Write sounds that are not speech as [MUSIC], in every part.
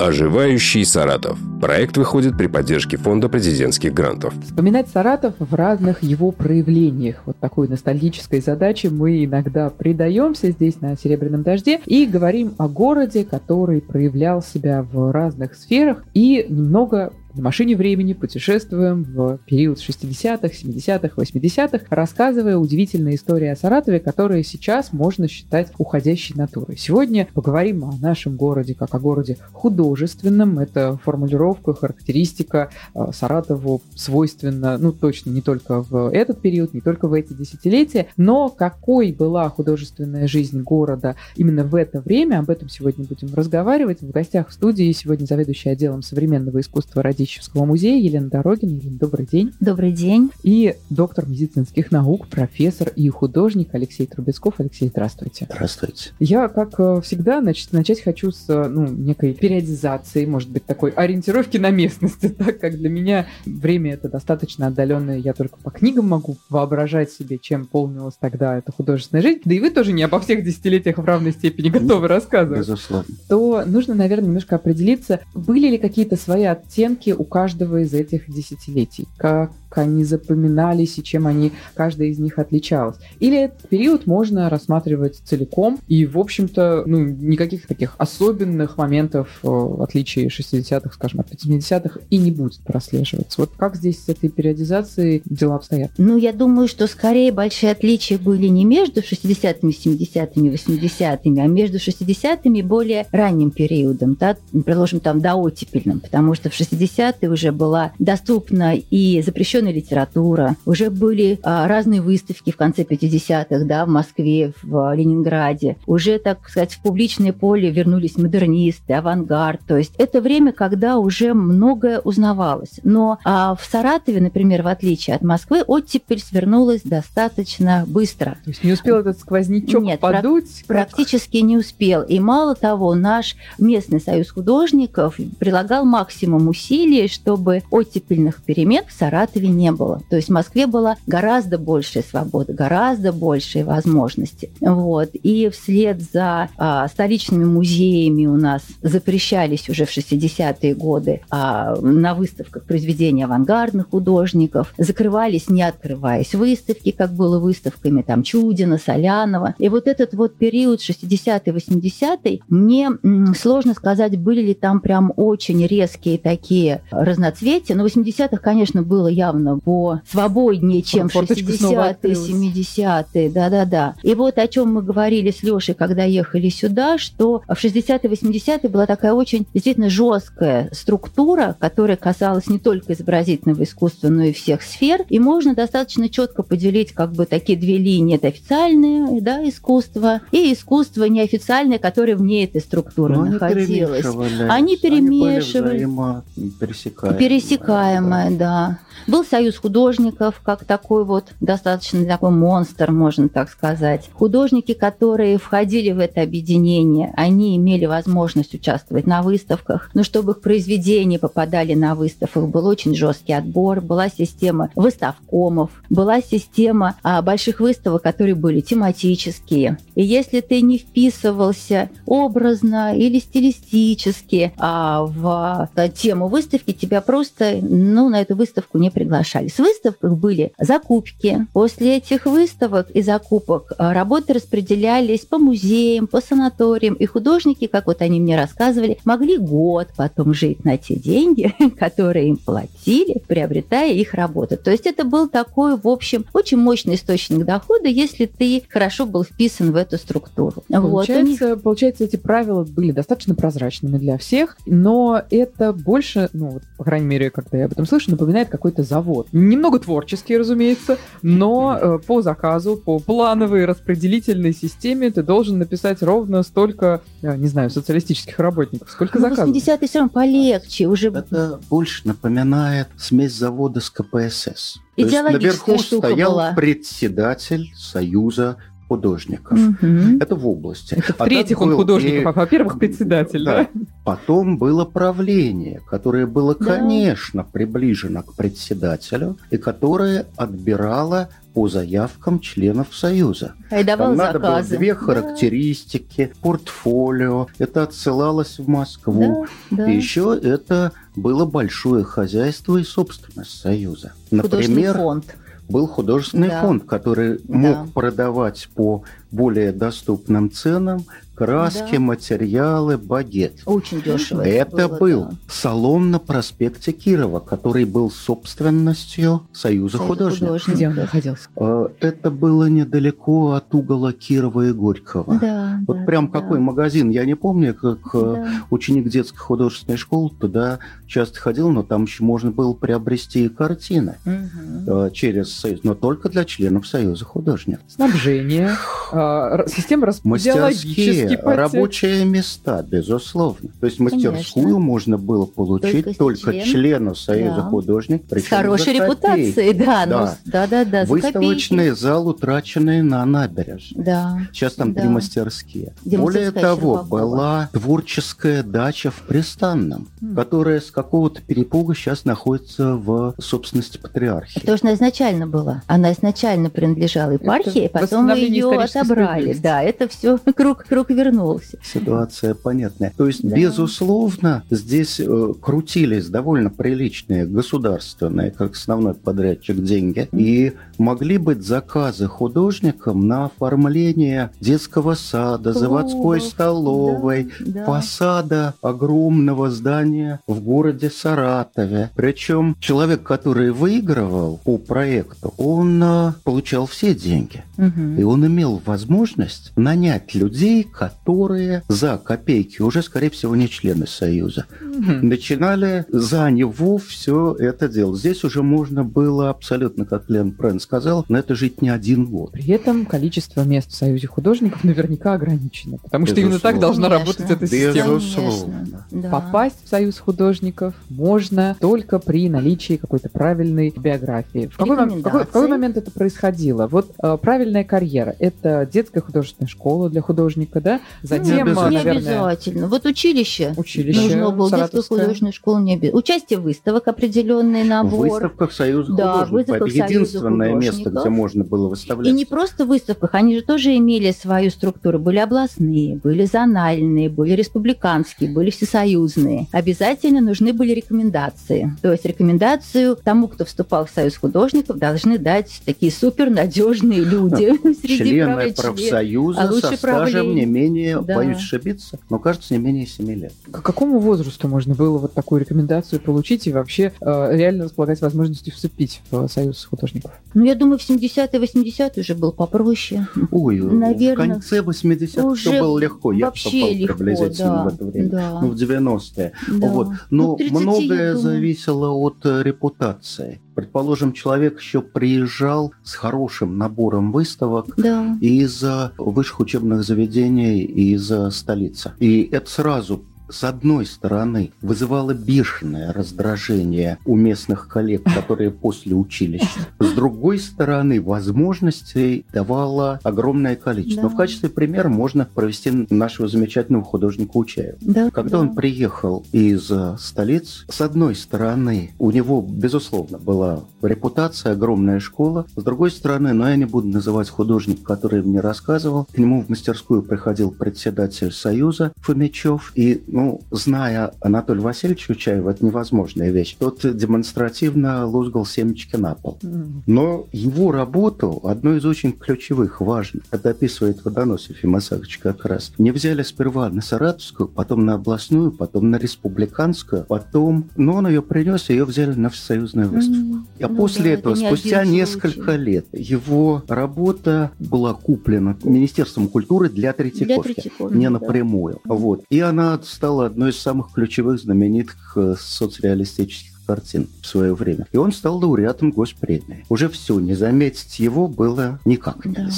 Оживающий Саратов. Проект выходит при поддержке Фонда президентских грантов. Вспоминать Саратов в разных его проявлениях. Вот такой ностальгической задаче мы иногда предаемся здесь на «Серебряном дожде» и говорим о городе, который проявлял себя в разных сферах и немного на машине времени путешествуем в период 60-х, 70-х, 80-х, рассказывая удивительные истории о Саратове, которые сейчас можно считать уходящей натурой. Сегодня поговорим о нашем городе как о городе художественном. Это формулировка, характеристика э, Саратову свойственна, ну точно не только в этот период, не только в эти десятилетия, но какой была художественная жизнь города именно в это время, об этом сегодня будем разговаривать. В гостях в студии сегодня заведующий отделом современного искусства ради Радищевского музея Елена Дорогина. Елена, добрый день. Добрый день. И доктор медицинских наук, профессор и художник Алексей Трубецков. Алексей, здравствуйте. Здравствуйте. Я, как э, всегда, значит, начать хочу с э, ну, некой периодизации, может быть, такой ориентировки на местности, [LAUGHS] так как для меня время это достаточно отдаленное. Я только по книгам могу воображать себе, чем полнилась тогда эта художественная жизнь. Да и вы тоже не обо всех десятилетиях в равной степени готовы рассказывать. Безусловно. То нужно, наверное, немножко определиться, были ли какие-то свои оттенки у каждого из этих десятилетий, как они запоминались и чем они, каждая из них отличалась. Или этот период можно рассматривать целиком, и, в общем-то, ну, никаких таких особенных моментов, э, в отличие 60-х, скажем, от 80-х, и не будет прослеживаться. Вот как здесь с этой периодизацией дела обстоят? Ну, я думаю, что скорее большие отличия были не между 60-ми, 70-ми, 80-ми, а между 60-ми и более ранним периодом, да, предложим там до оттепельным, потому что в 60-е уже была доступна и запрещенная запрещенная литература, уже были а, разные выставки в конце 50-х, да, в Москве, в Ленинграде, уже, так сказать, в публичное поле вернулись модернисты, авангард, то есть это время, когда уже многое узнавалось. Но а, в Саратове, например, в отличие от Москвы, оттепель свернулась достаточно быстро. То есть не успел этот сквознячок Нет, подуть? практически не успел. И мало того, наш местный союз художников прилагал максимум усилий, чтобы оттепельных перемен в Саратове не было. То есть в Москве была гораздо большая свобода, гораздо большие возможности. Вот. И вслед за а, столичными музеями у нас запрещались уже в 60-е годы а, на выставках произведения авангардных художников, закрывались, не открываясь, выставки, как было выставками там Чудина, Солянова. И вот этот вот период 60-й, 80-й, мне сложно сказать, были ли там прям очень резкие такие разноцветия. Но в 80-х, конечно, было явно явно по свободнее, чем 60-е, 70-е. Да-да-да. И вот о чем мы говорили с Лешей, когда ехали сюда, что в 60-е, 80-е была такая очень действительно жесткая структура, которая касалась не только изобразительного искусства, но и всех сфер. И можно достаточно четко поделить как бы такие две линии. Это официальное да, искусство и искусство неофициальное, которое вне этой структуры но находилось. Они перемешивали. Они пересекаемые. Пересекаемое, да. Был союз художников, как такой вот достаточно такой монстр, можно так сказать. Художники, которые входили в это объединение, они имели возможность участвовать на выставках, но чтобы их произведения попадали на выставках, был очень жесткий отбор, была система выставкомов, была система а, больших выставок, которые были тематические. И если ты не вписывался образно или стилистически а, в а, тему выставки, тебя просто ну, на эту выставку не приглашали. С выставках были закупки. После этих выставок и закупок а, работы распределялись по музеям, по санаториям. И художники, как вот они мне рассказывали, могли год потом жить на те деньги, [LAUGHS] которые им платили, приобретая их работу. То есть это был такой, в общем, очень мощный источник дохода, если ты хорошо был вписан в эту структуру. Получается, вот, получается эти правила были достаточно прозрачными для всех, но это больше, ну, по крайней мере, когда я об этом слышу, напоминает какой-то какой-то завод. Немного творческий, разумеется, но э, по заказу, по плановой распределительной системе ты должен написать ровно столько, э, не знаю, социалистических работников. Сколько ну, заказов? 80-е все равно полегче. Уже... Это больше напоминает смесь завода с КПСС. Идеологическая наверху штука стоял была. председатель Союза художников. Мгм. Это в области. Это А в-третьих, он был художник. и- Во-первых, председатель, да? Потом было правление, которое было, Да. конечно, приближено к председателю и которое отбирало по заявкам членов Союза. И давал Там надо было заказы. две Да, характеристики, портфолио. Это отсылалось в Москву. Да, да. И еще это было большое хозяйство и собственность Союза. Например, фонд. Был художественный Да. фонд, который Да. мог продавать по более доступным ценам краски, Да. материалы, багет. Очень дешево. Это было, был да. салон на проспекте Кирова, который был собственностью Союза Союз художников. художников. Где он находился? Э, Это было недалеко от угола Кирова и Горького. Да, Вот да, прям да. какой магазин, я не помню, как э, Да. ученик детской художественной школы туда часто ходил, но там еще можно было приобрести и картины э, через Союз, но только для членов Союза художников. Снабжение, а, система Мастерские, подтекст. рабочие места, безусловно. То есть мастерскую Конечно. можно было получить Только только, член. члену Союза Да. художников. С хорошей репутацией, да. ну, Да. Да, да, да. за Выставочный зал, утраченный на набережной. Да. Сейчас там Да. три мастерские. Где Более того, Щербакова. была творческая дача в Пристанном, М. которая с какого-то перепуга сейчас находится в собственности патриархии. Потому что она изначально была. Она изначально принадлежала епархии, Это потом ее отобрали. Да, это все [LAUGHS] круг, круг вернулся. Ситуация понятная. То есть, Да. безусловно, здесь э, крутились довольно приличные государственные, как основной подрядчик, деньги. И могли быть заказы художникам на оформление детского сада, заводской Клубов, столовой, Да, да. фасада огромного здания в городе Саратове. Причем человек, который выигрывал по проекту, он э, получал все деньги. Мгм. И он имел возможность нанять людей, которые за копейки, уже, скорее всего, не члены Союза, Мгм. начинали за него все это делать. Здесь уже можно было абсолютно, как Лен Прен сказал, на это жить не один год. При этом количество мест в Союзе художников наверняка ограничено, потому что именно так Безусловно. должна Конечно. работать эта система. Безусловно. Да. Попасть в Союз художников можно только при наличии какой-то правильной биографии. В какой, в какой- в какой момент это происходило? Вот э, правильная карьера – это детская художественная школа для художника, да? Затем, Не э, не наверное, обязательно. Вот училище. училище Нужно было детскую художественную школу не обязательно. Участие в выставок, определенный В набор. выставках Союза Да, в художников. выставках Это единственное место, где можно было И выставлять. не просто в выставках, они же тоже имели свою структуру. Были областные, были зональные, были республиканские, были всесоюзные. Обязательно нужны были рекомендации. То есть рекомендацию тому, кто вступал в Союз художников, должны дать такие супернадежные люди [LAUGHS] среди Члены профсоюза а лучше со стажем не менее, Да. боюсь ошибиться, но кажется, не менее 7 лет. К какому возрасту можно было вот такую рекомендацию получить и вообще э, реально располагать возможностью вступить в Союз художников? Ну, я думаю, в 70-е, 80-е уже был попроще. Ой, в Наверно, конце 80-х уже все было легко. Я вообще попал легко, приблизительно да, в это время. да. Ну, в 90-е. Да. Вот. Ну, Но к 30, я многое думаю. зависело от э, репутации. Предположим, человек еще приезжал с хорошим набором выставок Да. из высших учебных заведений из э, столицы. И это сразу с одной стороны, вызывало бешеное раздражение у местных коллег, которые после училища. С другой стороны, возможностей давало огромное количество. Да. Но в качестве примера можно провести нашего замечательного художника Учаева. Да, Когда да. он приехал из столиц, с одной стороны, у него, безусловно, была репутация, огромная школа. С другой стороны, но я не буду называть художника, который мне рассказывал, к нему в мастерскую приходил председатель Союза Фомичев, и, ну, зная Анатолия Васильевича Учаева, это невозможная вещь. Тот демонстративно лузгал семечки на пол. Но его работу, одну из очень ключевых, важных, это описывает Водоносов Ефим Исаакович как раз, не взяли сперва на Саратовскую, потом на областную, потом на республиканскую, потом, но он ее принес, и ее взяли на всесоюзную выставку. Мгм. Ну после да, этого, это не спустя несколько случай. лет, его работа была куплена Министерством культуры для Для Третьяковки. Третьяковки, Не да. напрямую. Вот. И она стала одной из самых ключевых знаменитых э, соцреалистических картин в свое время. И он стал лауреатом госпремии. Уже все, не заметить его было никак Да.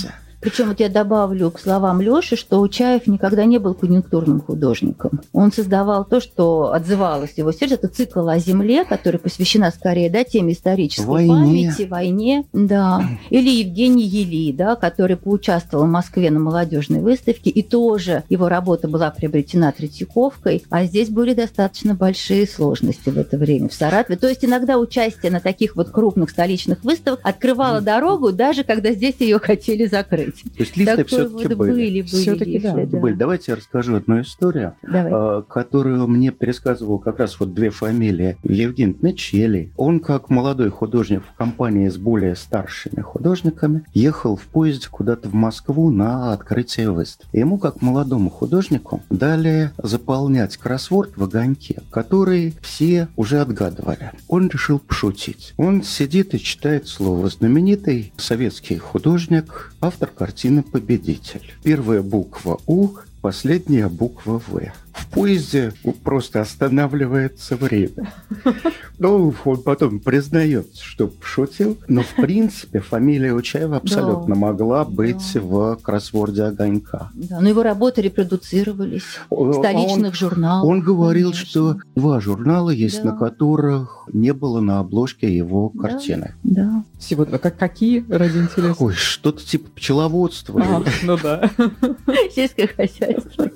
Причем вот я добавлю к словам Лёши, что Учаев никогда не был конъюнктурным художником. Он создавал то, что отзывалось его сердце. Это цикл о земле, который посвящена скорее да, теме исторической Войне. памяти, войне. Да. [CLEARS THROAT] Или Евгений Ели, да, который поучаствовал в Москве на молодежной выставке, и тоже его работа была приобретена Третьяковкой, а здесь были достаточно большие сложности в это время в Саратове. То есть иногда участие на таких вот крупных столичных выставках открывало дорогу, даже когда здесь ее хотели закрыть. То есть листы все-таки вот были. были, были Всё-таки да. да. Были. Давайте я расскажу одну историю, Давай. а, которую мне пересказывал как раз вот две фамилии. Евгений Мечели. Он, как молодой художник в компании с более старшими художниками, ехал в поезде куда-то в Москву на открытие выставки. Ему, как молодому художнику, дали заполнять кроссворд в огоньке, который все уже отгадывали. Он решил пошутить. Он сидит и читает слово. Знаменитый советский художник, автор картины «Победитель». Первая буква «У», последняя буква «В». В поезде просто останавливается время. [LAUGHS] Ну, он потом признается, что пошутил, но в [LAUGHS] принципе фамилия Учаева абсолютно могла быть в кроссворде «Огонька». Да, но его работы репродуцировались в Он- столичных журналах. Он говорил, конечно. что два журнала есть, Да. на которых не было на обложке его Да. картины. Да. Всего как, какие ради интереса? Ой, что-то типа пчеловодства. А, ну да. [LAUGHS] Сельское хозяйство.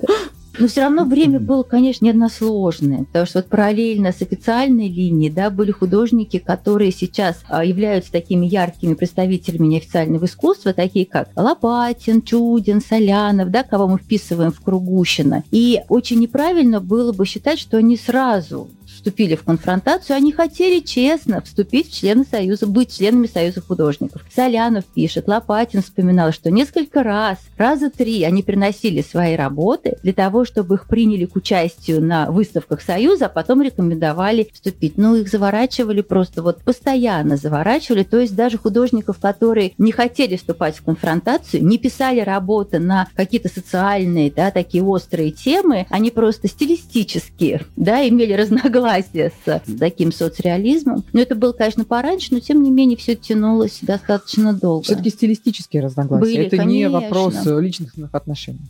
Но все равно время было, конечно, односложное, потому что вот параллельно с официальной линией да, были художники, которые сейчас а, являются такими яркими представителями неофициального искусства, такие как Лопатин, Чудин, Солянов, да, кого мы вписываем в Кругущина. И очень неправильно было бы считать, что они сразу вступили в конфронтацию, они хотели честно вступить в члены Союза, быть членами Союза художников. Солянов пишет, Лопатин вспоминал, что несколько раз, раза три они приносили свои работы для того, чтобы их приняли к участию на выставках Союза, а потом рекомендовали вступить. Ну, их заворачивали просто вот постоянно заворачивали, то есть даже художников, которые не хотели вступать в конфронтацию, не писали работы на какие-то социальные, да, такие острые темы, они просто стилистически, да, имели разногласия с, с таким соцреализмом. Но это было, конечно, пораньше, но тем не менее все тянулось достаточно долго. Все-таки стилистические разногласия. Были, Это не конечно. вопрос э, личностных отношений.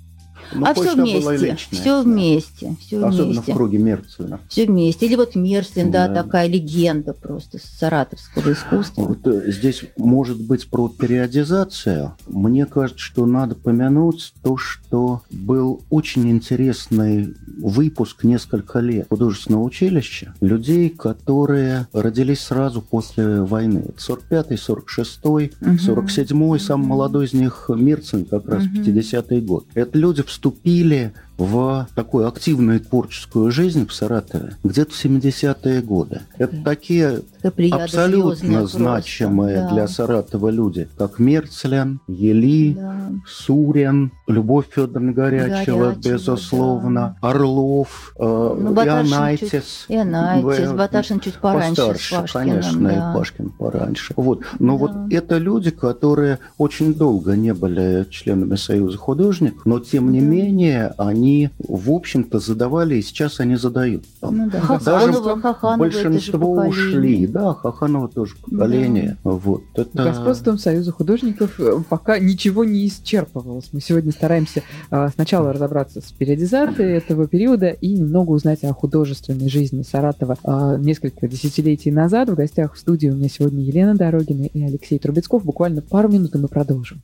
Ну, а все вместе, все вместе, все Особенно вместе. в круге Мерцена. Все вместе. Или вот Мерслин, да, Да. такая легенда просто саратовского искусства. Вот э, здесь может быть про периодизацию. Мне кажется, что надо помянуть то, что был очень интересный выпуск несколько лет художественного училища людей, которые родились сразу после войны. 45-й, 46-й, Мгм. 47-й, самый Мгм. молодой из них Мирцин, как раз Мгм. 50-й год. Это люди вступили в такую активную творческую жизнь в Саратове где-то в 70-е годы. Это Да. такие Такая плеяда абсолютно просто. значимые Да. для Саратова люди, как Мерцлен, Ели, Да. Сурен, Любовь Федоровна Горячева, Горячева, безусловно, Орлов, э, Ну, Ионайтис. И Анайтис, Б- Батаршин чуть пораньше Постарше, с Пашкиным. конечно, да. и Пашкин пораньше. Вот. Но Да. вот это люди, которые очень долго не были членами Союза художников, но тем не Да. менее они, в общем-то, задавали, и сейчас они задают. Там Ну да, Даже Хаханова, Хаханова, это же Большинство ушли, да, Хаханова тоже поколение. Вот это. Господством Союза художников э, пока ничего не исчерпывалось. Мы сегодня стараемся э, сначала разобраться с периодизацией этого периода и немного узнать о художественной жизни Саратова. Э, Несколько десятилетий назад в гостях в студии у меня сегодня Елена Дорогина и Алексей Трубецков. Буквально пару минут, и мы продолжим.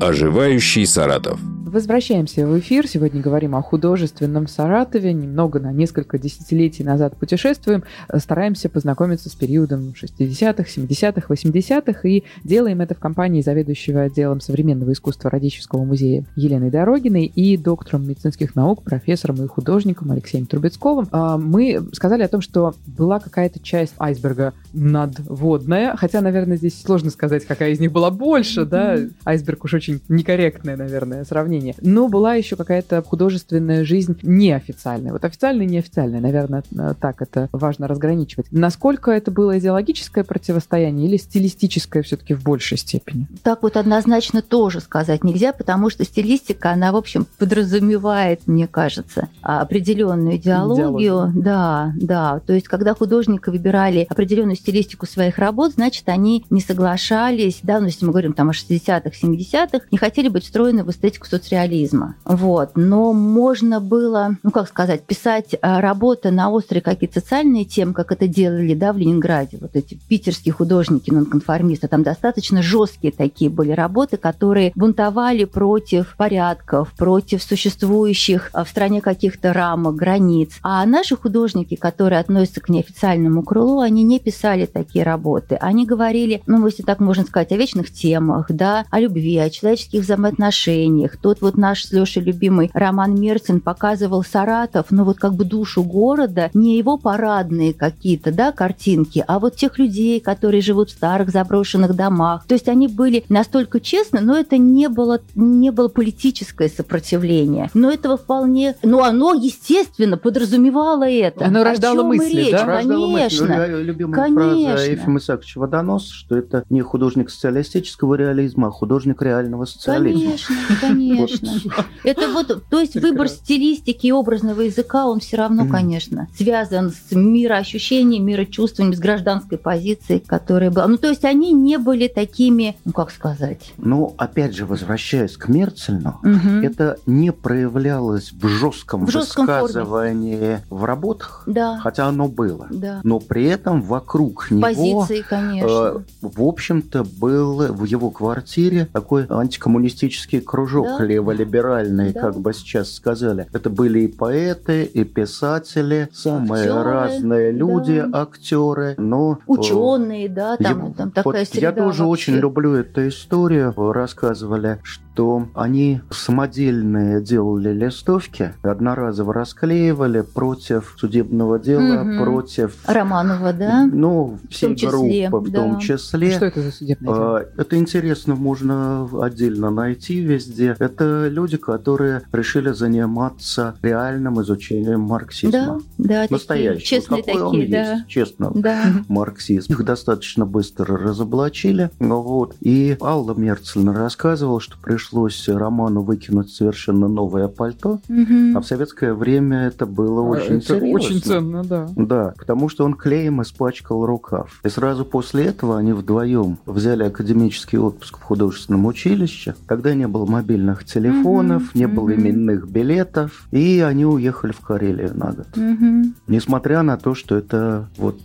Оживающий Саратов. Возвращаемся в эфир. Сегодня говорим о художественном Саратове. Немного на несколько десятилетий назад путешествуем. Стараемся познакомиться с периодом 60-х, 70-х, 80-х. И делаем это в компании заведующего отделом современного искусства Радического музея Еленой Дорогиной и доктором медицинских наук, профессором и художником Алексеем Трубецковым. А, Мы сказали о том, что была какая-то часть айсберга надводная. Хотя, наверное, здесь сложно сказать, какая из них была больше. Да? Айсберг уж очень некорректное, наверное, сравнение. Но была еще какая-то художественная жизнь неофициальная. Вот официальная и неофициальная, наверное, э, так это важно разграничивать. Насколько это было идеологическое противостояние или стилистическое все-таки в большей степени? Так вот однозначно тоже сказать нельзя, потому что стилистика, она, в общем, подразумевает, мне кажется, определенную идеологию. Идеологию. Да, да. То есть, когда художники выбирали определенную стилистику своих работ, значит, они не соглашались, да, ну, если мы говорим там о 60-х, 70-х, 60-х не хотели быть встроены в эстетику соцреализма. Вот. Но можно было, ну как сказать, писать а, работы на острые какие-то социальные темы, как это делали да, в Ленинграде, вот эти питерские художники, нонконформисты, там достаточно жесткие такие были работы, которые бунтовали против порядков, против существующих а, в стране каких-то рамок, границ. А наши художники, которые относятся к неофициальному крылу, они не писали такие работы. Они говорили, ну, если так можно сказать, о вечных темах, да, о любви, о человеческих взаимоотношениях. Тот вот наш с Лешей любимый Роман Мерцин показывал Саратов, ну, вот как бы душу города, не его парадные какие-то, да, картинки, а вот тех людей, которые живут в старых заброшенных домах. То есть они были настолько честны, но это не было, не было политическое сопротивление. Но этого вполне... Ну, оно, естественно, подразумевало это. Оно рождало мысли, речь? да? Конечно. Любимая Конечно. фраза Ефима Исааковича Водонос, что это не художник социалистического реализма, а художник реального социализма. Конечно, конечно. [LAUGHS] Это вот, то есть выбор стилистики и образного языка, он все равно, конечно, связан с мироощущением, мирочувствованием, с гражданской позицией, которая была. Ну, то есть они не были такими, ну, как сказать. Но, опять же, возвращаясь к Мерцельну, это не проявлялось в жестком В жестком форме. высказывании в работах, Да, хотя оно было. да. Но при этом вокруг него Позиции, э, конечно. в общем-то, был в его квартире такой антикоммунистический кружок Да. леволиберальный, Да. как бы сейчас сказали. Это были и поэты, и писатели, самые Актеры, разные люди, да. актеры. Но э, Ученые, да, там, Ев- там вот такая среда я тоже вообще. очень люблю эту историю. Рассказывали, что они самодельные делали листовки, одноразово расклеивали против судебного дела, Мгм. против Романова, да? ну, всей числе, группы в да. том числе. Что это за судебное дело? А, Это интересно, можно отдельно найти везде. Это люди, которые решили заниматься реальным изучением Да, марксизма. да, такие Настоящего. честные Какой он такие, да. есть, честно. Да. Марксизм. Их достаточно быстро разоблачили. Ну Вот. И Алла Мерцельна рассказывала, что пришлось Роману выкинуть совершенно новое пальто. Мгм. А в советское время это было очень А, Это серьезно. очень ценно, да. Да, потому что он клеем испачкал рукав. И сразу после этого они вдвоем взяли академический отпуск в художественном училище, когда не было мобильных телефонов, Мгм, не было мгм. именных билетов, и они уехали в Карелию на год. Мгм. Несмотря на то, что это вот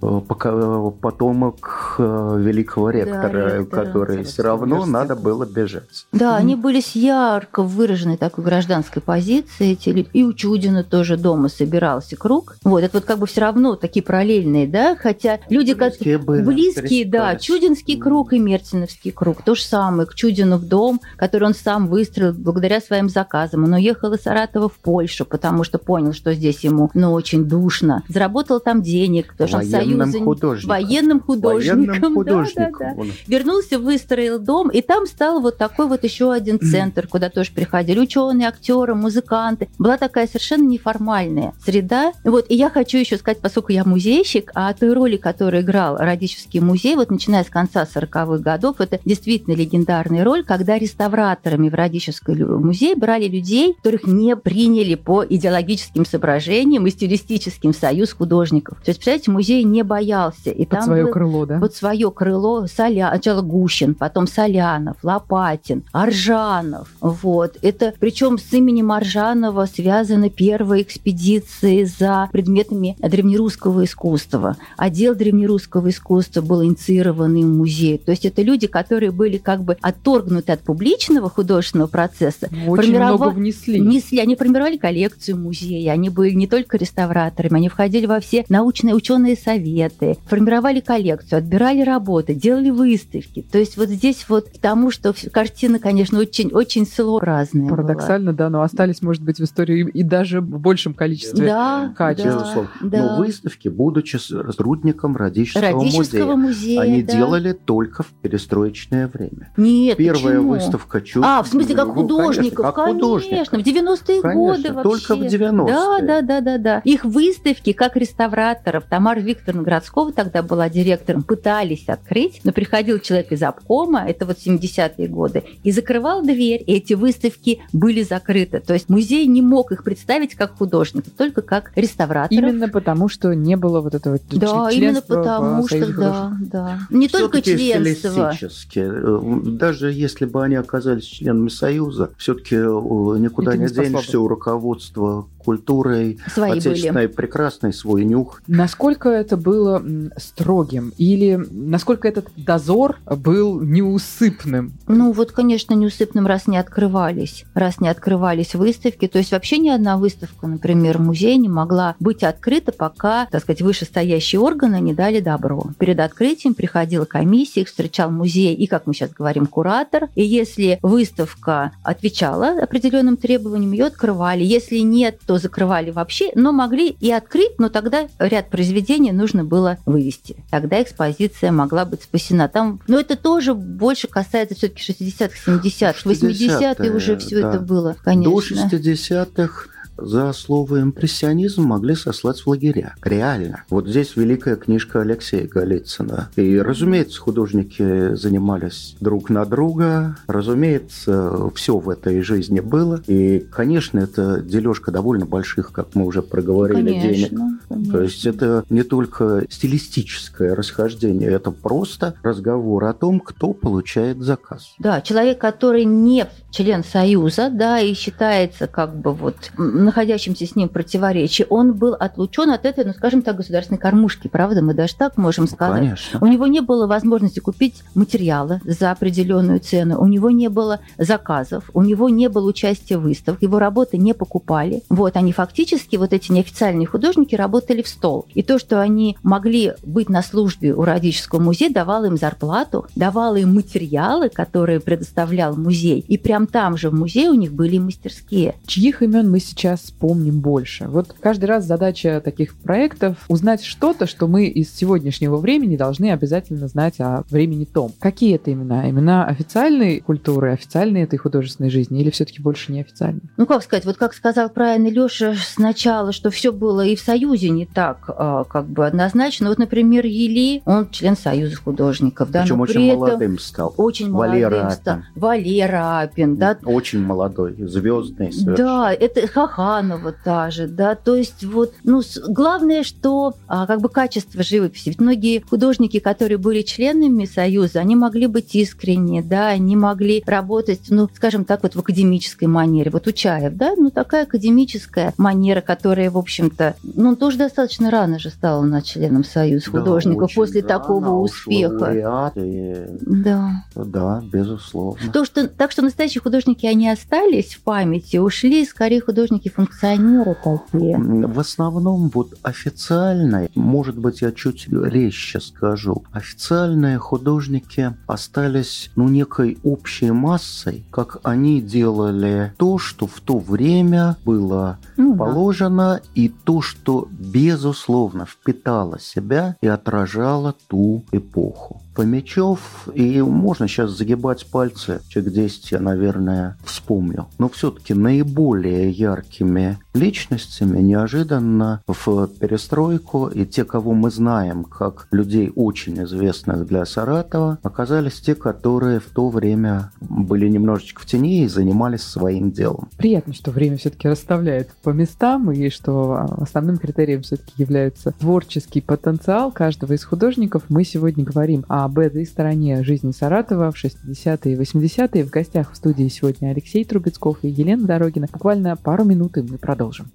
потомок э, великого ректора, ректора который все равно надо было бежать. Да, они были с ярко выраженной такой гражданской люди. И у Чудина тоже дома собирался круг. Вот, это вот как бы все равно такие параллельные, да, хотя люди как Близкие были, Близкие, да. Чудинский круг и Мертиновский круг. То же самое, к Чудину в дом, который он сам выстроил благодаря своим заказам. Он уехал из Саратова в Польшу, потому что понял, что здесь ему, ну, очень душно. Заработал там денег, потому что он Военным художником. Военным художником. Военным да, художником. да, да. он. Вернулся, выстроил дом, и там стал вот такой вот еще один центр, куда тоже приходили ученые, актеры, музыканты. Была такая совершенно неформальная среда. Вот, и я хочу еще сказать, поскольку я музейщик, а той роли, которую играл Радищевский музей, вот начиная с конца 40-х годов, это действительно легендарная роль, когда реставраторами в Радищевский музей брали людей, которых не приняли по идеологическим соображениям и стилистическим союз художников. То есть, представляете, музей не боялся. И Под там свое было- крыло, да? вот свое крыло Соля... сначала Гущин, потом Солянов, Лопатин, Аржанов. Вот. Это причем с именем Аржанова связаны первые экспедиции за предметами древнерусского искусства. Отдел древнерусского искусства был инициированный в музей. То есть это люди, которые были как бы отторгнуты от публичного художественного процесса, Очень формирова- много внесли. Несли, они формировали коллекцию музея, они были не только реставраторами, они входили во все научные ученые советы, формировали коллекцию, отбирали работы, делали выставки. То есть вот здесь вот к тому, что картина, конечно, очень, очень разная. Парадоксально, да, но остались, может быть, в истории и даже в большем количестве. Да, качества. да, Безусловно. да. Но выставки, будучи сотрудником Радищевского, Радищевского музея, музея, они да. делали только в перестроечное время. Нет, Первая почему? выставка чуть... А, в смысле, как Ну, художников, конечно, как художников. конечно, в 90-е Конечно, годы вообще. только в 90-е. Да, да, да, да, да. Их выставки как реставраторов Тамара Викторовна городского тогда была директором, пытались открыть, но приходил человек из обкома, это вот 70-е годы, и закрывал дверь, и эти выставки были закрыты. То есть музей не мог их представить как художников, только как реставраторов. Именно потому, что не было вот этого Да, именно потому, что, да, да. Не только членство. Даже если бы они оказались членами Союза, все-таки э, никуда не денешься у руководства культурой Свои отечественной, были. прекрасный свой нюх. Насколько это было строгим? Или насколько этот дозор был неусыпным? Ну вот, конечно, неусыпным, раз не открывались, раз не открывались выставки. То есть вообще ни одна выставка, например, музей не могла быть открыта, пока, так сказать, вышестоящие органы не дали добро. Перед открытием приходила комиссия, их встречал музей и, как мы сейчас говорим, куратор. И если выставка отвечала определенным требованиям, ее открывали. Если нет, то закрывали вообще, но могли и открыть, но тогда ряд произведений нужно было вывести. Тогда экспозиция могла быть спасена. Там, но это тоже больше касается все-таки 60-х, 70-х, 80-е уже все да. это было, конечно. До 60-х за слово импрессионизм могли сослать в лагеря. Реально. Вот здесь великая книжка Алексея Голицына. И, разумеется, художники занимались друг на друга. Разумеется, все в этой жизни было. И, конечно, это дележка довольно больших, как мы уже проговорили, конечно, денег. Конечно. То есть это не только стилистическое расхождение, это просто разговор о том, кто получает заказ. Да, человек, который не член Союза, да, и считается как бы вот находящимся с ним противоречии, он был отлучен от этой, ну, скажем так, государственной кормушки, правда? Мы даже так можем сказать. Конечно. У него не было возможности купить материалы за определенную цену, у него не было заказов, у него не было участия в выставках, его работы не покупали. Вот, они фактически, вот эти неофициальные художники, работали в стол. И то, что они могли быть на службе у Радического музея, давало им зарплату, давало им материалы, которые предоставлял музей. И прям там же в музее у них были мастерские. Чьих имен мы сейчас сейчас помним больше. Вот каждый раз задача таких проектов узнать что-то, что мы из сегодняшнего времени должны обязательно знать о времени том. Какие это имена? Имена официальной культуры, официальной этой художественной жизни или все-таки больше неофициальной? Ну, как сказать, вот как сказал правильно Леша сначала, что все было и в Союзе не так а, как бы однозначно. Вот, например, Ели, он член Союза художников. Да, Причем очень молодым стал. Очень Валера молодым стал. Валера Апин. Да. Очень молодой, звездный совершенно. Да, это ха Стаханова та же, да, то есть вот, ну, главное, что а, как бы качество живописи. Ведь многие художники, которые были членами Союза, они могли быть искренние, да, они могли работать, ну, скажем так, вот в академической манере. Вот Учаев, да, ну, такая академическая манера, которая, в общем-то, ну, тоже достаточно рано же стал на членом Союза да, художников после рано, такого успеха. И... Да. Да, безусловно. То, что, так что настоящие художники, они остались в памяти, ушли скорее художники функционеры такие? В основном вот официальные, может быть, я чуть резче скажу, официальные художники остались, ну, некой общей массой, как они делали то, что в то время было ну, положено, да. и то, что, безусловно, впитало себя и отражало ту эпоху. Фомичев, и можно сейчас загибать пальцы, человек 10 я, наверное, вспомнил. Но все-таки наиболее яркими личностями неожиданно в перестройку, и те, кого мы знаем как людей очень известных для Саратова, оказались те, которые в то время были немножечко в тени и занимались своим делом. Приятно, что время все-таки расставляет по местам, и что основным критерием все-таки является творческий потенциал каждого из художников. Мы сегодня говорим о об этой стороне жизни Саратова в 60-е и 80-е. В гостях в студии сегодня Алексей Трубецков и Елена Дорогина. Буквально пару минут, и мы продолжим.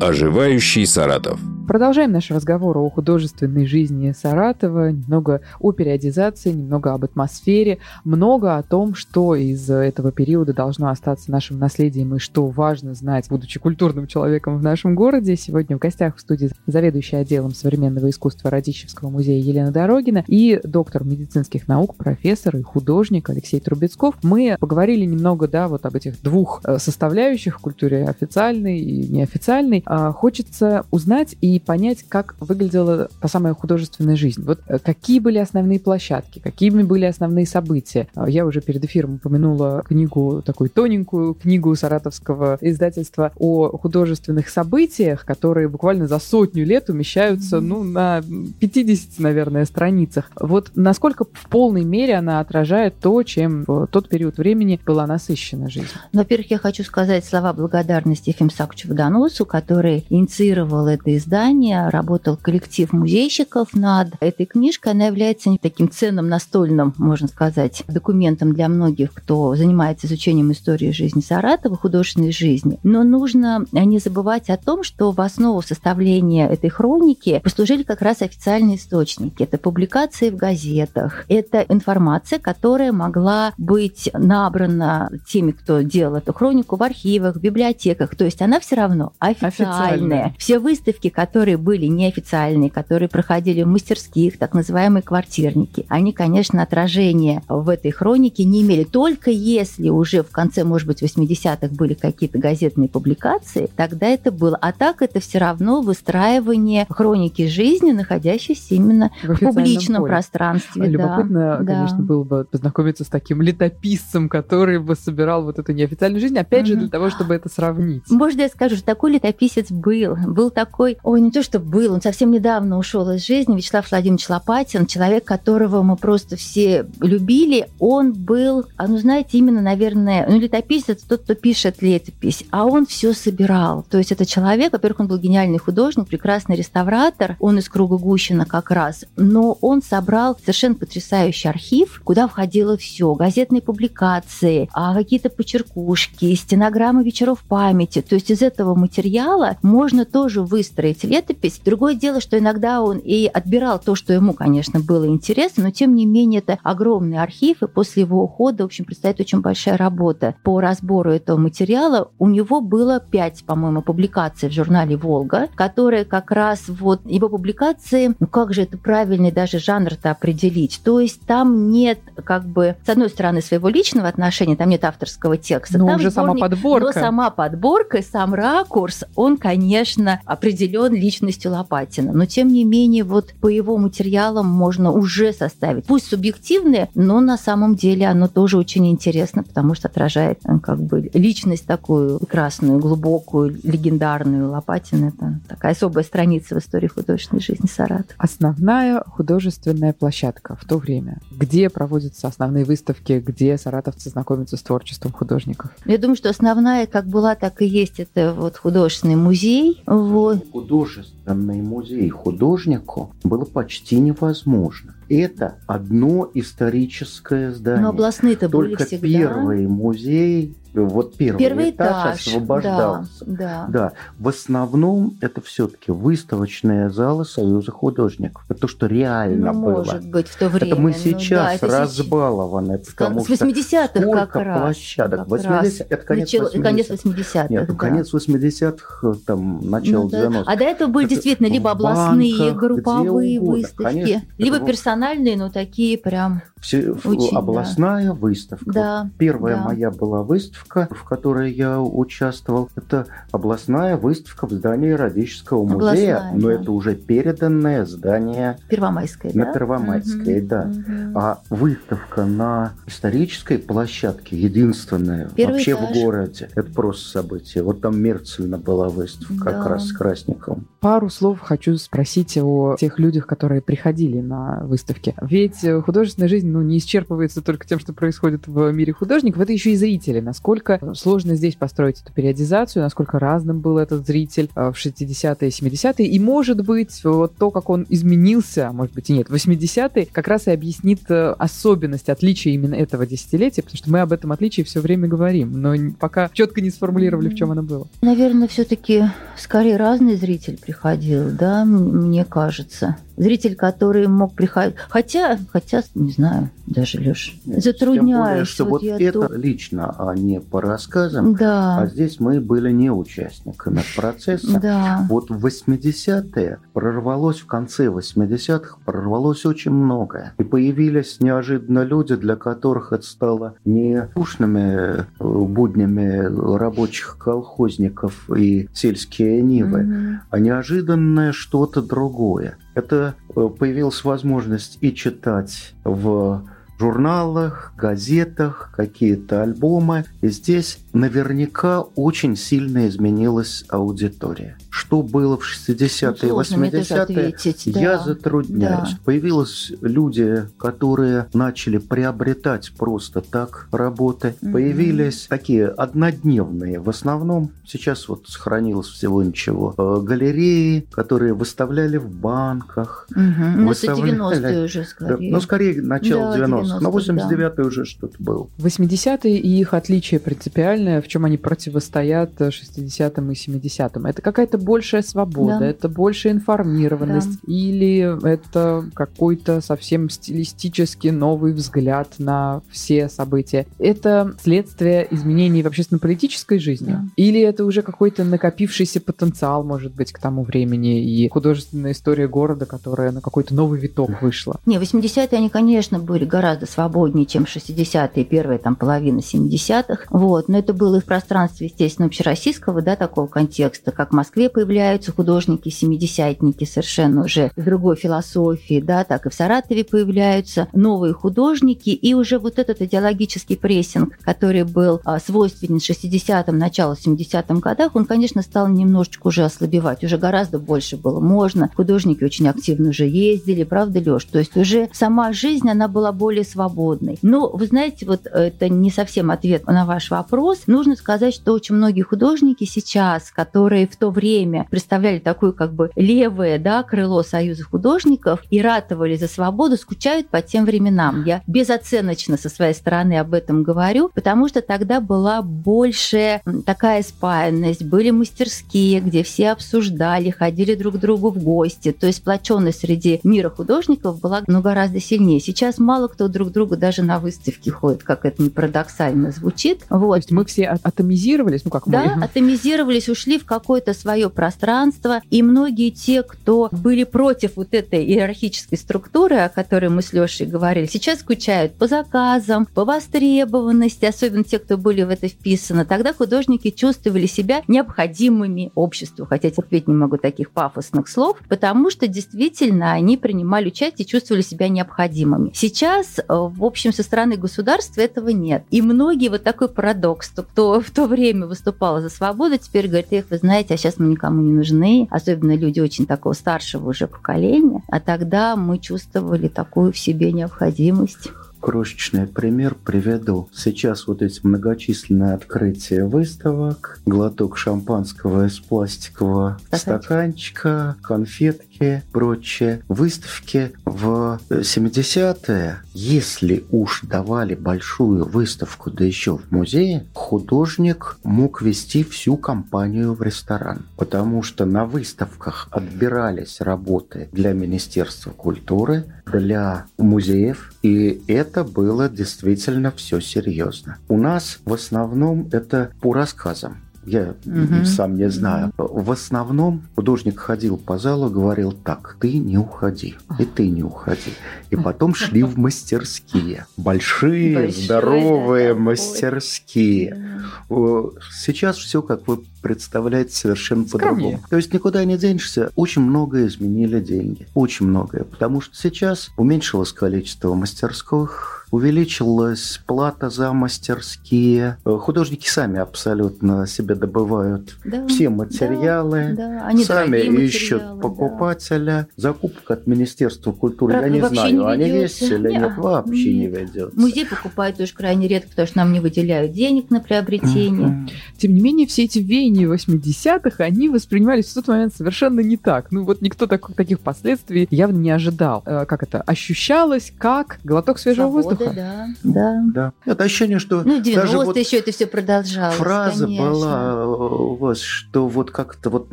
Оживающий Саратов. Продолжаем наш разговор о художественной жизни Саратова, немного о периодизации, немного об атмосфере, много о том, что из этого периода должно остаться нашим наследием и что важно знать, будучи культурным человеком в нашем городе. Сегодня в гостях в студии заведующая отделом современного искусства Радищевского музея Елена Дорогина и доктор медицинских наук, профессор и художник Алексей Трубецков. Мы поговорили немного, да, вот об этих двух э, составляющих в культуре официальной и неофициальной. А хочется узнать и понять, как выглядела та самая художественная жизнь. Вот э, какие были основные площадки, какими были основные события. А, я уже перед эфиром упомянула книгу, такую тоненькую книгу саратовского издательства о художественных событиях, которые буквально за сотню лет умещаются, ну, на 50, наверное, страницах. Вот насколько в полной мере она отражает то, чем в тот период времени была насыщена жизнь? Во-первых, я хочу сказать слова благодарности Ефим Сакчеву Доносу, который инициировал это издание, работал коллектив музейщиков над этой книжкой. Она является таким ценным настольным, можно сказать, документом для многих, кто занимается изучением истории жизни Саратова, художественной жизни. Но нужно не забывать о том, что в основу составления этой хроники послужили как раз официальные источники. Это публикации в газетах, это информация, которая могла быть набрана теми, кто делал эту хронику в архивах, в библиотеках. То есть она все равно официальная. официальная. Все выставки, которые были неофициальные, которые проходили в мастерских, так называемые квартирники, они, конечно, отражения в этой хронике не имели. Только если уже в конце, может быть, 80-х были какие-то газетные публикации, тогда это было. А так это все равно выстраивание хроники жизни, находящейся именно в, в публичном поле. пространстве. Любопытно, да, конечно, да. было бы познакомиться с таким летописцем, который бы собирал вот эту неофициальную жизнь, опять же, для того, чтобы это сравнить. Может, я скажу, что такой летописец был. Был такой, ой, не то, что был, он совсем недавно ушел из жизни, Вячеслав Владимирович Лопатин, человек, которого мы просто все любили. Он был, а ну, знаете, именно, наверное, ну, летописец это тот, кто пишет летопись, а он все собирал. То есть это человек, во-первых, он был гениальный художник, прекрасный реставратор, он из круга Гущина как раз, но он собрал совершенно потрясающий архив, куда входило все, газетные публикации, а какие-то почеркушки, стенограммы вечеров памяти. То есть из этого материала можно тоже выстроить летопись. Другое дело, что иногда он и отбирал то, что ему, конечно, было интересно, но тем не менее это огромный архив, и после его ухода, в общем, предстоит очень большая работа по разбору этого материала. У него было пять, по-моему, публикаций в журнале «Волга», которые как раз вот его публикации, ну как же это правильный даже жанр-то определить? То есть там нет как бы, с одной стороны, своего личного отношения, там нет авторского текста. Но там уже сборник, сама подборка. Но сама подборка сам ракурс, он, конечно, определен личностью Лопатина. Но, тем не менее, вот по его материалам можно уже составить. Пусть субъективное, но на самом деле оно тоже очень интересно, потому что отражает э, как бы личность такую прекрасную, глубокую, легендарную Лопатина. Это такая особая страница в истории художественной жизни Саратова. Основная художественная площадка в то время, где проводятся основные выставки, где саратовцы знакомятся с творчеством художников? Я думаю, что основная, как была, так и есть, это вот художественный музей. Вот. Художественный музей художнику было почти невозможно. Это одно историческое здание. Но областные-то были Только всегда. первый музей вот первый, первый этаж, этаж освобождался. Да, да. да. В основном это все-таки выставочные залы Союза художников. Это то, что реально ну, было. Может быть, в то время. Это мы сейчас ну, да, разбалованы. Потому с 80-х как раз. площадок. Как 80 раз. Это конец Начало, 80-х. Конец 80-х, Нет, ну, да. конец 80-х, там, начало ну, да. 90-х. А до этого были это действительно либо областные, банках, групповые выставки, Конечно, либо персональные, но такие прям все, Очень, областная да. выставка. Да, Первая да. моя была выставка, в которой я участвовал. Это областная выставка в здании Радического музея, областная, но да. это уже переданное здание Первомайское, на да? Первомайской, угу, да. Угу. А выставка на исторической площадке единственная Первый вообще этаж. в городе. Это просто событие. Вот там Мерцельна была выставка да. как раз с Красником. Пару слов хочу спросить о тех людях, которые приходили на выставки. Ведь художественная жизнь ну, не исчерпывается только тем, что происходит в мире художников, это еще и зрители. Насколько сложно здесь построить эту периодизацию, насколько разным был этот зритель э, в 60-е, 70-е, и, может быть, вот то, как он изменился, а может быть и нет, в 80-е, как раз и объяснит э, особенность, отличия именно этого десятилетия, потому что мы об этом отличии все время говорим, но пока четко не сформулировали, в чем оно было. Наверное, все-таки скорее разный зритель приходил, да, мне кажется зритель, который мог приходить. Хотя, хотя, не знаю, даже, Леш, затрудняюсь. Тем более, что вот, вот это то... лично, а не по рассказам. Да. А здесь мы были не участниками процесса. Да. Вот в 80-е прорвалось, в конце 80-х прорвалось очень многое. И появились неожиданно люди, для которых это стало не скучными э, буднями рабочих колхозников и сельские нивы, mm-hmm. а неожиданное что-то другое. Это э, появилась возможность и читать в журналах, газетах, какие-то альбомы. И здесь наверняка очень сильно изменилась аудитория. Что было в 60-е и 80-е, да. я затрудняюсь. Да. Появились люди, которые начали приобретать просто так работы. Mm-hmm. Появились такие однодневные, в основном, сейчас вот сохранилось всего ничего, э, галереи, которые выставляли в банках. Mm-hmm. Ну, выставляли... это 90-е уже скорее. Ну, скорее, начало да, 90-х. Но 89-е да. уже что-то было. 80-е и их отличие принципиальное, в чем они противостоят 60-м и 70-м. Это какая-то большая свобода, да. это большая информированность, да. или это какой-то совсем стилистически новый взгляд на все события. Это следствие изменений в общественно-политической жизни, да. или это уже какой-то накопившийся потенциал, может быть, к тому времени, и художественная история города, которая на какой-то новый виток вышла. Не, 80-е они, конечно, были гораздо свободнее, чем 60-е, первая там половина 70-х. Вот. Но это было и в пространстве, естественно, общероссийского, да, такого контекста, как в Москве появляются художники, семидесятники совершенно уже с другой философии, да, так и в Саратове появляются новые художники, и уже вот этот идеологический прессинг, который был а, свойственен 60-м, начало 70-м годах, он, конечно, стал немножечко уже ослабевать, уже гораздо больше было можно, художники очень активно уже ездили, правда, Леш? То есть уже сама жизнь, она была более свободной. Но, вы знаете, вот это не совсем ответ на ваш вопрос. Нужно сказать, что очень многие художники сейчас, которые в то время представляли такое как бы левое да, крыло Союза художников и ратовали за свободу, скучают по тем временам. Я безоценочно со своей стороны об этом говорю, потому что тогда была большая такая спаянность, были мастерские, где все обсуждали, ходили друг к другу в гости. То есть сплоченность среди мира художников была ну, гораздо сильнее. Сейчас мало кто друг другу даже на выставке ходит, как это не парадоксально звучит. Вот. То есть мы все атомизировались, ну как да, мы? атомизировались, ушли в какое-то свое пространство, и многие те, кто были против вот этой иерархической структуры, о которой мы с Лешей говорили, сейчас скучают по заказам, по востребованности, особенно те, кто были в это вписаны. Тогда художники чувствовали себя необходимыми обществу, хотя терпеть не могу таких пафосных слов, потому что действительно они принимали участие и чувствовали себя необходимыми. Сейчас Э, в общем, со стороны государства этого нет. И многие, вот такой парадокс, кто в то время выступал за свободу, теперь говорят, эх, вы знаете, а сейчас мы никому не нужны, особенно люди очень такого старшего уже поколения, а тогда мы чувствовали такую в себе необходимость. Крошечный пример приведу. Сейчас вот эти многочисленные открытия выставок, глоток шампанского из пластикового стаканчика, конфетки, прочее. Выставки в 70-е, если уж давали большую выставку, да еще в музее, художник мог вести всю компанию в ресторан. Потому что на выставках отбирались работы для Министерства культуры, для музеев, и это было действительно все серьезно. У нас в основном это по рассказам я угу. сам не знаю. В основном художник ходил по залу, говорил так, ты не уходи, и ты не уходи. И потом шли в мастерские. Большие, Большой, здоровые да, мастерские. Сейчас все, как вы представляете, совершенно по-другому. То есть никуда не денешься. Очень многое изменили деньги. Очень многое. Потому что сейчас уменьшилось количество мастерских, увеличилась плата за мастерские. Художники сами абсолютно себе добывают да, все материалы, да, да. Они сами ищут покупателя. Да. Закупка от Министерства культуры, Правда, я не знаю, не они есть или нет, нет вообще нет. не ведется. Музей покупает тоже крайне редко, потому что нам не выделяют денег на приобретение. Тем не менее, все эти веяния течение 80-х они воспринимались в тот момент совершенно не так. Ну вот никто так, таких последствий явно не ожидал. Э, как это? Ощущалось как глоток свежего Свобода, воздуха. Да, да. Да. Это ощущение, что Ну, в 90-е даже вот еще это все продолжалось, фраза конечно. была у вас, что вот как-то вот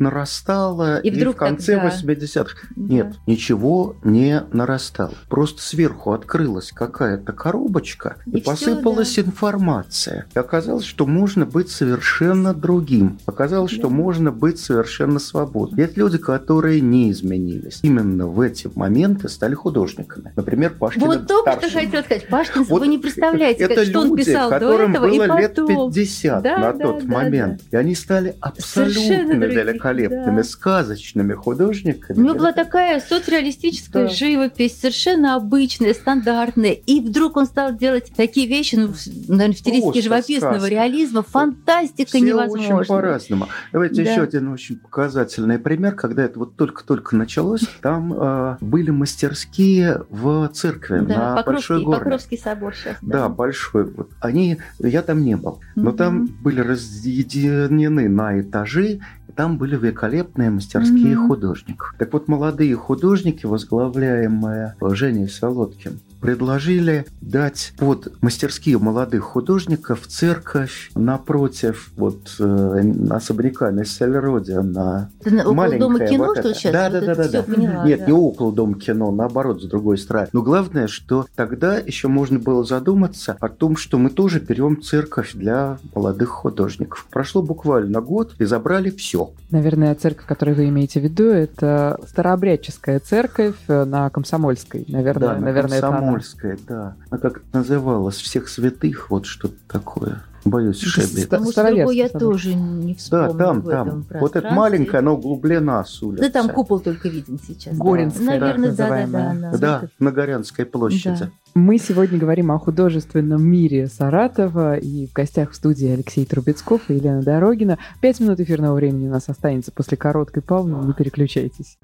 нарастало, И и, вдруг в конце тогда- 80-х Да. нет, ничего не нарастало. Просто сверху открылась какая-то коробочка, и, И посыпалась информация. И оказалось, что можно быть совершенно другим. Оказалось, что Да. можно быть совершенно свободным. Есть люди, которые не изменились. Именно в эти моменты стали художниками. Например, Пашкин Вот только что хотела сказать, Пашкин, вы не представляете, это как, что он люди, писал до которым этого было и лет потом. 50 Да, на да, тот да, момент. И они стали Совершенно абсолютно другие, великолепными, да. сказочными художниками. У него была такая соцреалистическая Да. живопись, совершенно обычная, стандартная. И вдруг он стал делать такие вещи, ну, наверное, в стилистике живописного сказка. реализма. Фантастика Все очень невозможная. по-разному. Давайте Да. еще один очень показательный пример, когда это вот только-только началось. Там э, были мастерские в церкви Да, на Большой Покровский, Горной. Покровский собор сейчас. Да, большой. Вот. Они, я там не был, но Мгм. там были разъединены на этажи, и там были великолепные мастерские Мгм. художников. Так вот, молодые художники, возглавляемые Женей Солодкин, предложили дать под мастерские молодых художников церковь напротив вот э, особняка на Сельроде на Это маленькая дома кино, вот что это. сейчас? Да, Вот да, это да, да, да. поняла, Нет, да. не около дома кино, наоборот, с другой стороны. Но главное, что тогда еще можно было задуматься о том, что мы тоже берем церковь для молодых художников. Прошло буквально год и забрали все. Наверное, церковь, которую вы имеете в виду, это старообрядческая церковь э, на Комсомольской. Наверное, Да, на наверное, это она. Комсомольская, да. А как это называлось? Всех святых, вот что-то такое. Боюсь, ошибиться. ста- Потому что другой я тоже не вспомню Да, там, в этом там. Вот это пространстве. маленькая, она углублена с улицы. Да, там купол только виден сейчас. да. Горинская, Наверное, так да, да, да. называемая. да. Да, на Горянской площади. Да. Мы сегодня говорим о художественном мире Саратова, и в гостях в студии Алексей Трубецков и Елена Дорогина. Пять минут эфирного времени у нас останется после короткой паузы, не переключайтесь.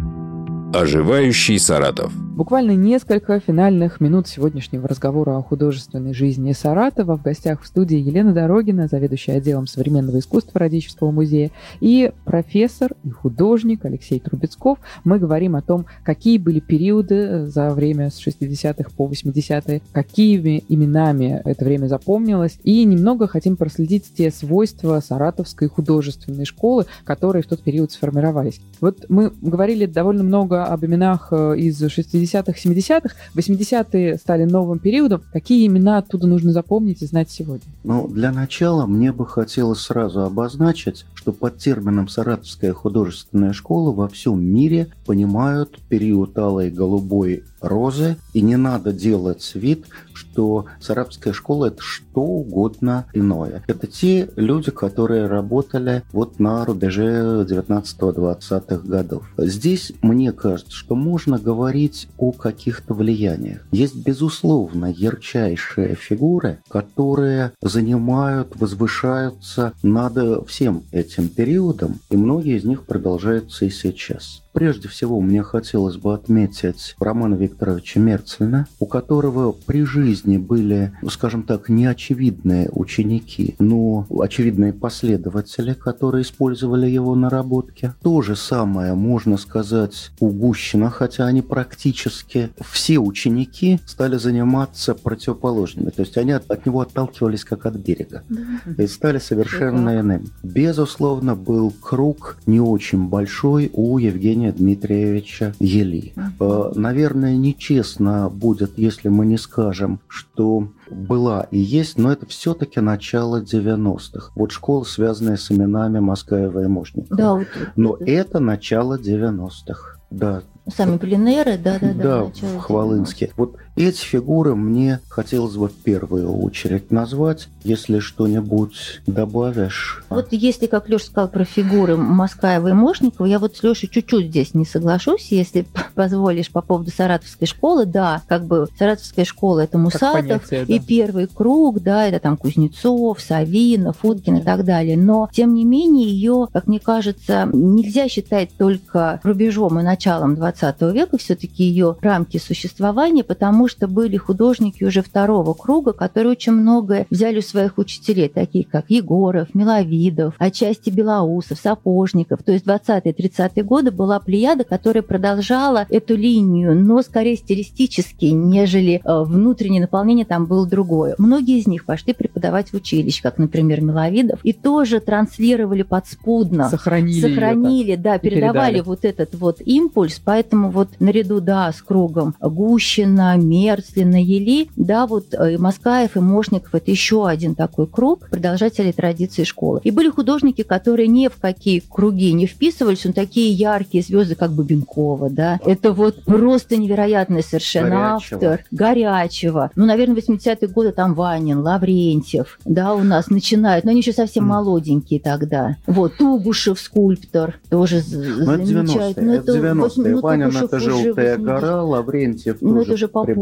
Оживающий Саратов. Буквально несколько финальных минут сегодняшнего разговора о художественной жизни Саратова. В гостях в студии Елена Дорогина, заведующая отделом современного искусства Радического музея, и профессор и художник Алексей Трубецков. Мы говорим о том, какие были периоды за время с 60-х по 80-е, какими именами это время запомнилось, и немного хотим проследить те свойства Саратовской художественной школы, которые в тот период сформировались. Вот мы говорили довольно много об именах э, из 60-х, 70-х. 80-е стали новым периодом. Какие имена оттуда нужно запомнить и знать сегодня? Ну, для начала мне бы хотелось сразу обозначить, что под термином «Саратовская художественная школа» во всем мире понимают период алой голубой розы, и не надо делать вид, что Саратовская школа – это что угодно иное. Это те люди, которые работали вот на рубеже 19-20-х годов. Здесь, мне кажется, что можно говорить о каких-то влияниях. Есть, безусловно, ярчайшие фигуры, которые занимают, возвышаются над всем этим периодом, и многие из них продолжаются и сейчас. Прежде всего, мне хотелось бы отметить Романа Викторовича Мерцельна, у которого при жизни были, ну, скажем так, неочевидные ученики, но очевидные последователи, которые использовали его наработки. То же самое можно сказать у Гущина, хотя они практически все ученики стали заниматься противоположными. То есть они от, от него отталкивались как от берега и стали совершенно Так. иным. Безусловно, был круг не очень большой у Евгения Дмитриевича Ели. Э, Наверное, нечестно будет, если мы не скажем, что была и есть, но это все-таки начало 90-х. Вот школа, связанная с именами Москаева и Мошникова. Да, вот, Но вот, это начало 90-х. Да, сами пленеры, да, да, да. да, в Хвалынске. Вот эти фигуры мне хотелось бы в первую очередь назвать. Если что-нибудь добавишь. Вот если, как Леша сказал про фигуры Москаева и Мошникова, я вот с Лешей чуть-чуть здесь не соглашусь, если [LAUGHS] позволишь по поводу Саратовской школы. Да, как бы Саратовская школа – это Мусатов, понятие, да. и первый круг, да, это там Кузнецов, Савинов, Уткин и так далее. Но, тем не менее, ее, как мне кажется, нельзя считать только рубежом и началом 20 20 века, все-таки ее рамки существования, потому что были художники уже второго круга, которые очень многое взяли у своих учителей, такие как Егоров, Миловидов, отчасти Белоусов, Сапожников. То есть 20-30-е годы была плеяда, которая продолжала эту линию, но скорее стилистически, нежели э, внутреннее наполнение там было другое. Многие из них пошли преподавать в училище, как, например, Миловидов, и тоже транслировали подспудно. Сохранили. Сохранили, да, передавали передали. вот этот вот импульс, поэтому вот наряду, да, с кругом Гущина, Мерцлина, Ели, да, вот и э, Москаев, и Мошников, это еще один такой круг продолжателей традиции школы. И были художники, которые ни в какие круги не вписывались, но такие яркие звезды, как Бабенкова, да, это вот просто невероятный совершенно Горячего. автор, горячего. Ну, наверное, 80-е годы там Ванин, Лаврентьев, да, у нас начинают, но они еще совсем mm. молоденькие тогда. Вот, Тугушев, скульптор, тоже ну, это 90-е. Ну, это 90-е. Ну, Ванин – это «Желтая гора», Лаврентьев Ну, это уже попозже.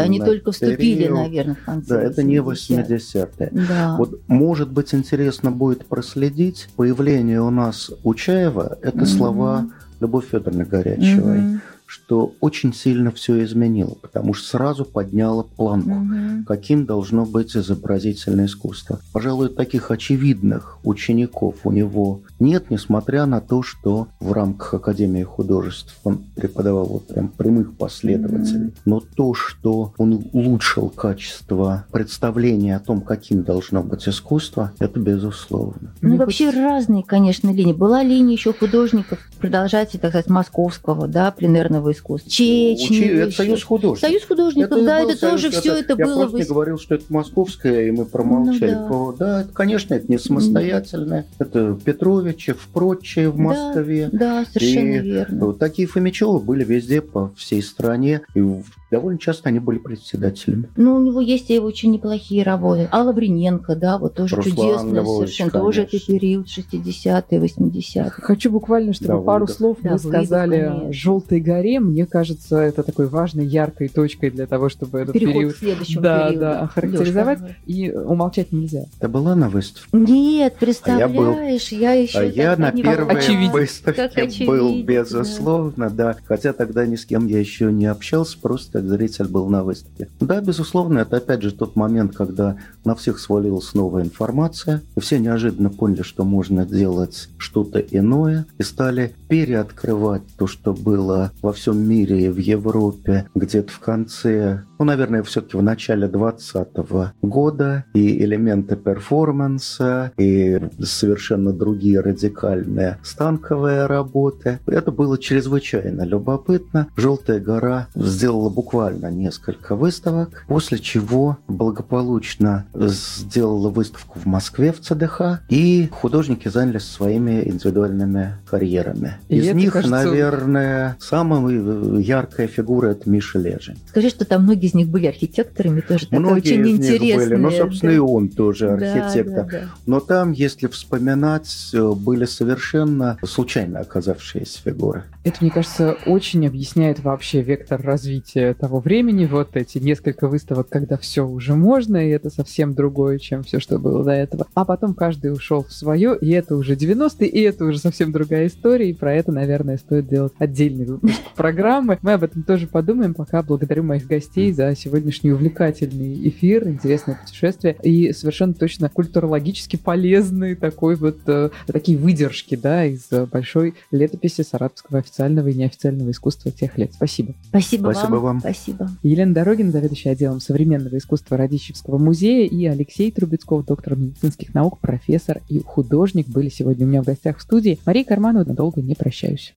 Они только вступили, период. наверное, в конце Да, это не 80-е. Да. Вот, может быть, интересно будет проследить появление у нас Учаева – это mm-hmm. слова Любовь Федоровны Горячевой. Mm-hmm что очень сильно все изменило, потому что сразу подняло планку, угу. каким должно быть изобразительное искусство. Пожалуй, таких очевидных учеников у него нет, несмотря на то, что в рамках Академии художеств он преподавал вот прям прямых последователей. Mm-hmm. Но то, что он улучшил качество представления о том, каким должно быть искусство, это безусловно. Ну, и вообще разные, конечно, линии. Была линия еще художников, продолжателей, так сказать, московского, да, пленерного искусства. Чечни. Это союз художников. Союз художников, это да, это союз, тоже это, все это я было... Я просто в... говорил, что это московское, и мы промолчали. Ну, да. да, это, конечно, это не самостоятельное. Mm-hmm. Это Петрович, Фомичев, прочее в Москве. Да, да совершенно и верно. Такие Фомичевы были везде по всей стране. И довольно часто они были председателями. Ну, у него есть и очень неплохие работы. Алла Бриненко, да, вот тоже Руслан чудесная Львович, совершенно. Конечно. Тоже это период 60-е, 80-е. Хочу буквально, чтобы да, пару слов да, мы сказали о «Желтой горе». Мне кажется, это такой важной, яркой точкой для того, чтобы этот Переход период... к следующему да, периоду. Да, охарактеризовать. Лёшка. И умолчать нельзя. Это была на выставке? Нет, представляешь, а я, был... я еще... А я на первой очевидно. выставке был, безусловно, да. да. Хотя тогда ни с кем я еще не общался, просто зритель был на выставке. Да, безусловно, это опять же тот момент, когда на всех свалилась новая информация, и все неожиданно поняли, что можно делать что-то иное, и стали переоткрывать то, что было во всем мире и в Европе где-то в конце ну, наверное, все-таки в начале 2020 года, и элементы перформанса, и совершенно другие радикальные станковые работы. Это было чрезвычайно любопытно. «Желтая гора» сделала буквально несколько выставок, после чего благополучно сделала выставку в Москве в ЦДХ, и художники занялись своими индивидуальными карьерами. И Из них, кажется... наверное, самая яркая фигура – это Миша Лежин. Скажи, что там многие из них были архитекторами, тоже Многие очень из них были, ну, собственно, да. и он тоже архитектор. Да, да, да. Но там, если вспоминать, э, были совершенно случайно оказавшиеся фигуры. Это, мне кажется, очень объясняет вообще вектор развития того времени. Вот эти несколько выставок, когда все уже можно, и это совсем другое, чем все, что было до этого. А потом каждый ушел в свое, и это уже 90-е, и это уже совсем другая история, и про это, наверное, стоит делать отдельный выпуск [LAUGHS] программы. Мы об этом тоже подумаем, пока благодарю моих гостей за сегодняшний увлекательный эфир, интересное путешествие и совершенно точно культурологически полезный такой вот, э, такие выдержки, да, из большой летописи саратовского официального и неофициального искусства тех лет. Спасибо. Спасибо, Спасибо вам. вам. Спасибо. Елена Дорогина, заведующая отделом современного искусства Радищевского музея, и Алексей Трубецков, доктор медицинских наук, профессор и художник, были сегодня у меня в гостях в студии. Мария Карманова, надолго не прощаюсь.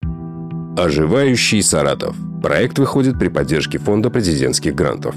Оживающий Саратов. Проект выходит при поддержке Фонда президентских грантов.